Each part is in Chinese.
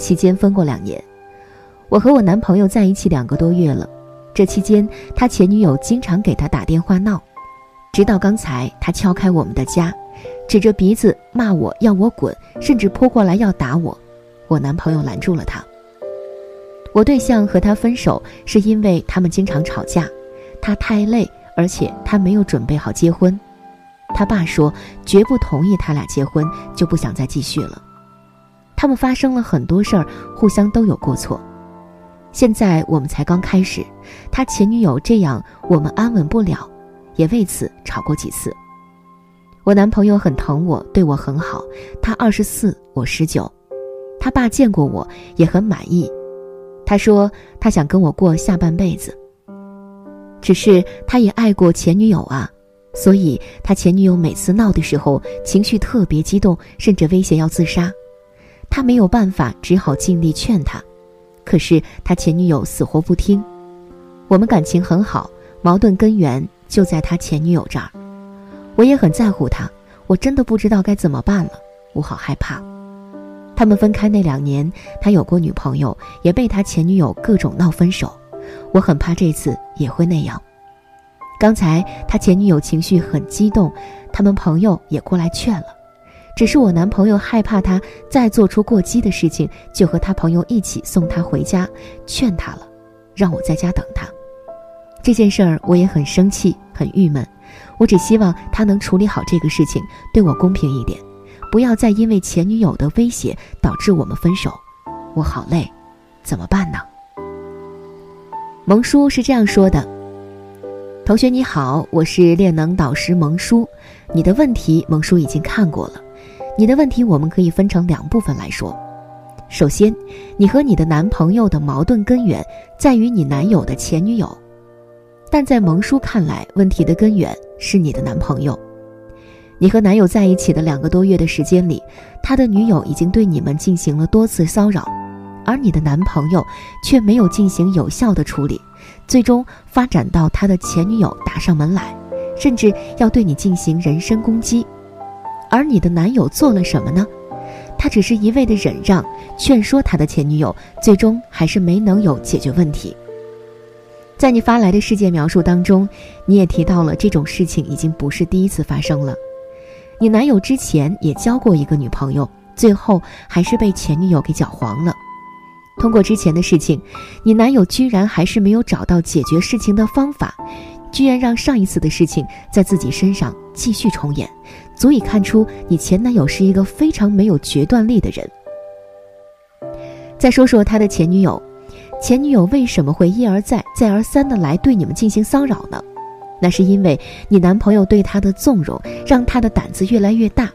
期间分过两年，我和我男朋友在一起两个多月了。这期间，他前女友经常给他打电话闹，直到刚才他敲开我们的家，指着鼻子骂我要我滚，甚至扑过来要打我。我男朋友拦住了他。我对象和他分手是因为他们经常吵架，他太累，而且他没有准备好结婚。他爸说绝不同意他俩结婚，就不想再继续了。他们发生了很多事儿，互相都有过错。现在我们才刚开始，他前女友这样，我们安稳不了，也为此吵过几次。我男朋友很疼我，对我很好。他二十四，我十九。他爸见过我，也很满意。他说他想跟我过下半辈子。只是他也爱过前女友啊，所以他前女友每次闹的时候，情绪特别激动，甚至威胁要自杀。他没有办法，只好尽力劝他，可是他前女友死活不听。我们感情很好，矛盾根源就在他前女友这儿。我也很在乎他，我真的不知道该怎么办了，我好害怕。他们分开那两年，他有过女朋友，也被他前女友各种闹分手。我很怕这次也会那样。刚才他前女友情绪很激动，他们朋友也过来劝了。只是我男朋友害怕他再做出过激的事情，就和他朋友一起送他回家，劝他了，让我在家等他。这件事儿我也很生气，很郁闷。我只希望他能处理好这个事情，对我公平一点，不要再因为前女友的威胁导致我们分手。我好累，怎么办呢？萌叔是这样说的：“同学你好，我是恋能导师萌叔，你的问题萌叔已经看过了。”你的问题我们可以分成两部分来说。首先，你和你的男朋友的矛盾根源在于你男友的前女友，但在萌叔看来，问题的根源是你的男朋友。你和男友在一起的两个多月的时间里，他的女友已经对你们进行了多次骚扰，而你的男朋友却没有进行有效的处理，最终发展到他的前女友打上门来，甚至要对你进行人身攻击。而你的男友做了什么呢？他只是一味的忍让，劝说他的前女友，最终还是没能有解决问题。在你发来的事件描述当中，你也提到了这种事情已经不是第一次发生了。你男友之前也交过一个女朋友，最后还是被前女友给搅黄了。通过之前的事情，你男友居然还是没有找到解决事情的方法，居然让上一次的事情在自己身上继续重演。足以看出你前男友是一个非常没有决断力的人。再说说他的前女友，前女友为什么会一而再、再而三的来对你们进行骚扰呢？那是因为你男朋友对她的纵容，让她的胆子越来越大。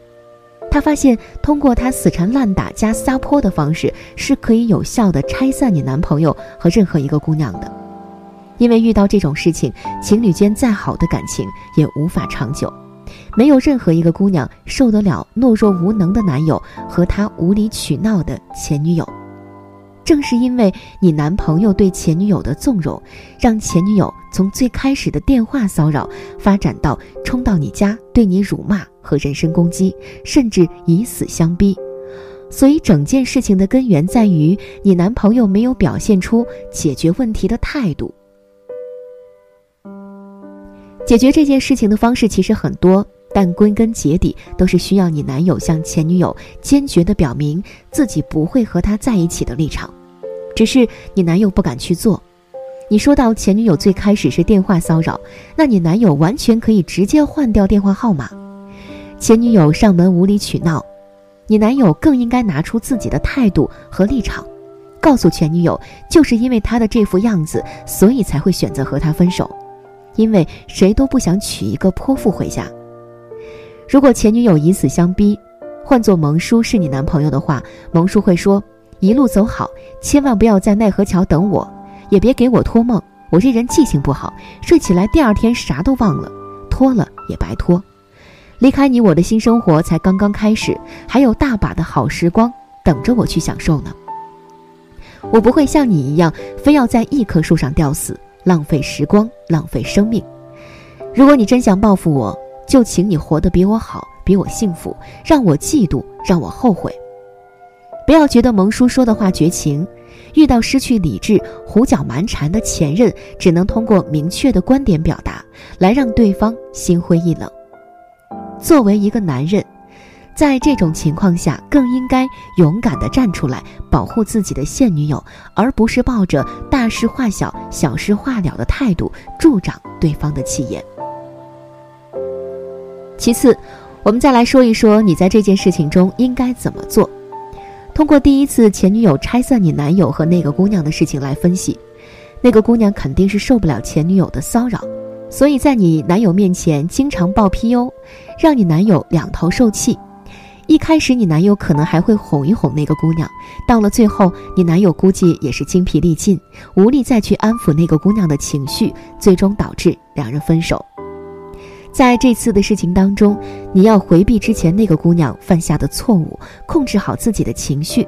他发现通过他死缠烂打加撒泼的方式，是可以有效的拆散你男朋友和任何一个姑娘的。因为遇到这种事情，情侣间再好的感情也无法长久。没有任何一个姑娘受得了懦弱无能的男友和他无理取闹的前女友。正是因为你男朋友对前女友的纵容，让前女友从最开始的电话骚扰，发展到冲到你家对你辱骂和人身攻击，甚至以死相逼。所以整件事情的根源在于你男朋友没有表现出解决问题的态度。解决这件事情的方式其实很多。但归根结底，都是需要你男友向前女友坚决地表明自己不会和他在一起的立场，只是你男友不敢去做。你说到前女友最开始是电话骚扰，那你男友完全可以直接换掉电话号码。前女友上门无理取闹，你男友更应该拿出自己的态度和立场，告诉前女友，就是因为她的这副样子，所以才会选择和他分手，因为谁都不想娶一个泼妇回家。如果前女友以死相逼，换做蒙叔是你男朋友的话，蒙叔会说：“一路走好，千万不要在奈何桥等我，也别给我托梦。我这人记性不好，睡起来第二天啥都忘了，拖了也白拖。离开你，我的新生活才刚刚开始，还有大把的好时光等着我去享受呢。我不会像你一样，非要在一棵树上吊死，浪费时光，浪费生命。如果你真想报复我。”就请你活得比我好，比我幸福，让我嫉妒，让我后悔。不要觉得蒙叔说的话绝情，遇到失去理智、胡搅蛮缠的前任，只能通过明确的观点表达，来让对方心灰意冷。作为一个男人，在这种情况下，更应该勇敢地站出来，保护自己的现女友，而不是抱着大事化小、小事化了的态度，助长对方的气焰。其次，我们再来说一说你在这件事情中应该怎么做。通过第一次前女友拆散你男友和那个姑娘的事情来分析，那个姑娘肯定是受不了前女友的骚扰，所以在你男友面前经常爆 PU，让你男友两头受气。一开始你男友可能还会哄一哄那个姑娘，到了最后，你男友估计也是精疲力尽，无力再去安抚那个姑娘的情绪，最终导致两人分手。在这次的事情当中，你要回避之前那个姑娘犯下的错误，控制好自己的情绪。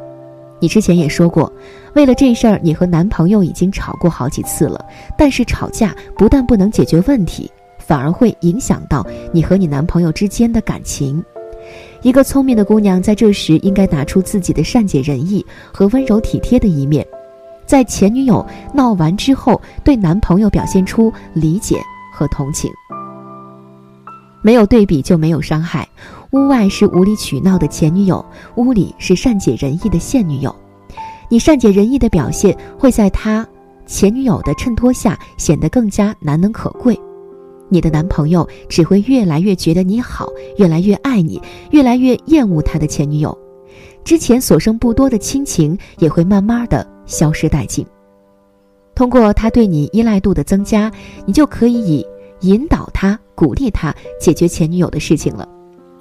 你之前也说过，为了这事儿，你和男朋友已经吵过好几次了。但是吵架不但不能解决问题，反而会影响到你和你男朋友之间的感情。一个聪明的姑娘在这时应该拿出自己的善解人意和温柔体贴的一面，在前女友闹完之后，对男朋友表现出理解和同情。没有对比就没有伤害，屋外是无理取闹的前女友，屋里是善解人意的现女友。你善解人意的表现会在他前女友的衬托下显得更加难能可贵，你的男朋友只会越来越觉得你好，越来越爱你，越来越厌恶他的前女友。之前所剩不多的亲情也会慢慢的消失殆尽。通过他对你依赖度的增加，你就可以以。引导他，鼓励他解决前女友的事情了。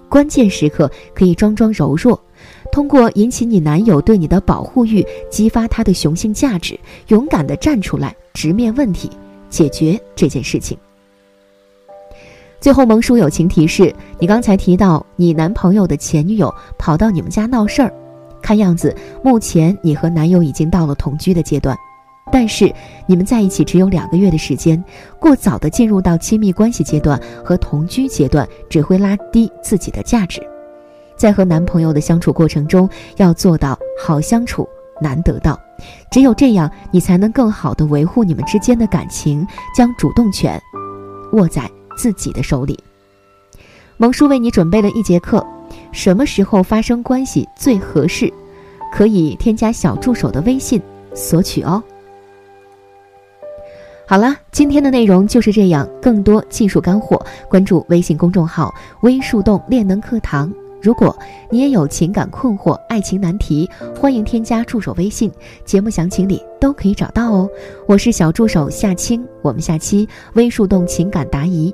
关键时刻可以装装柔弱，通过引起你男友对你的保护欲，激发他的雄性价值，勇敢的站出来，直面问题，解决这件事情。最后，萌叔友情提示：你刚才提到你男朋友的前女友跑到你们家闹事儿，看样子目前你和男友已经到了同居的阶段。但是你们在一起只有两个月的时间，过早的进入到亲密关系阶段和同居阶段，只会拉低自己的价值。在和男朋友的相处过程中，要做到好相处难得到，只有这样，你才能更好的维护你们之间的感情，将主动权握在自己的手里。萌叔为你准备了一节课，什么时候发生关系最合适？可以添加小助手的微信索取哦。好了，今天的内容就是这样。更多技术干货，关注微信公众号“微树洞练能课堂”。如果你也有情感困惑、爱情难题，欢迎添加助手微信，节目详情里都可以找到哦。我是小助手夏青，我们下期微树洞情感答疑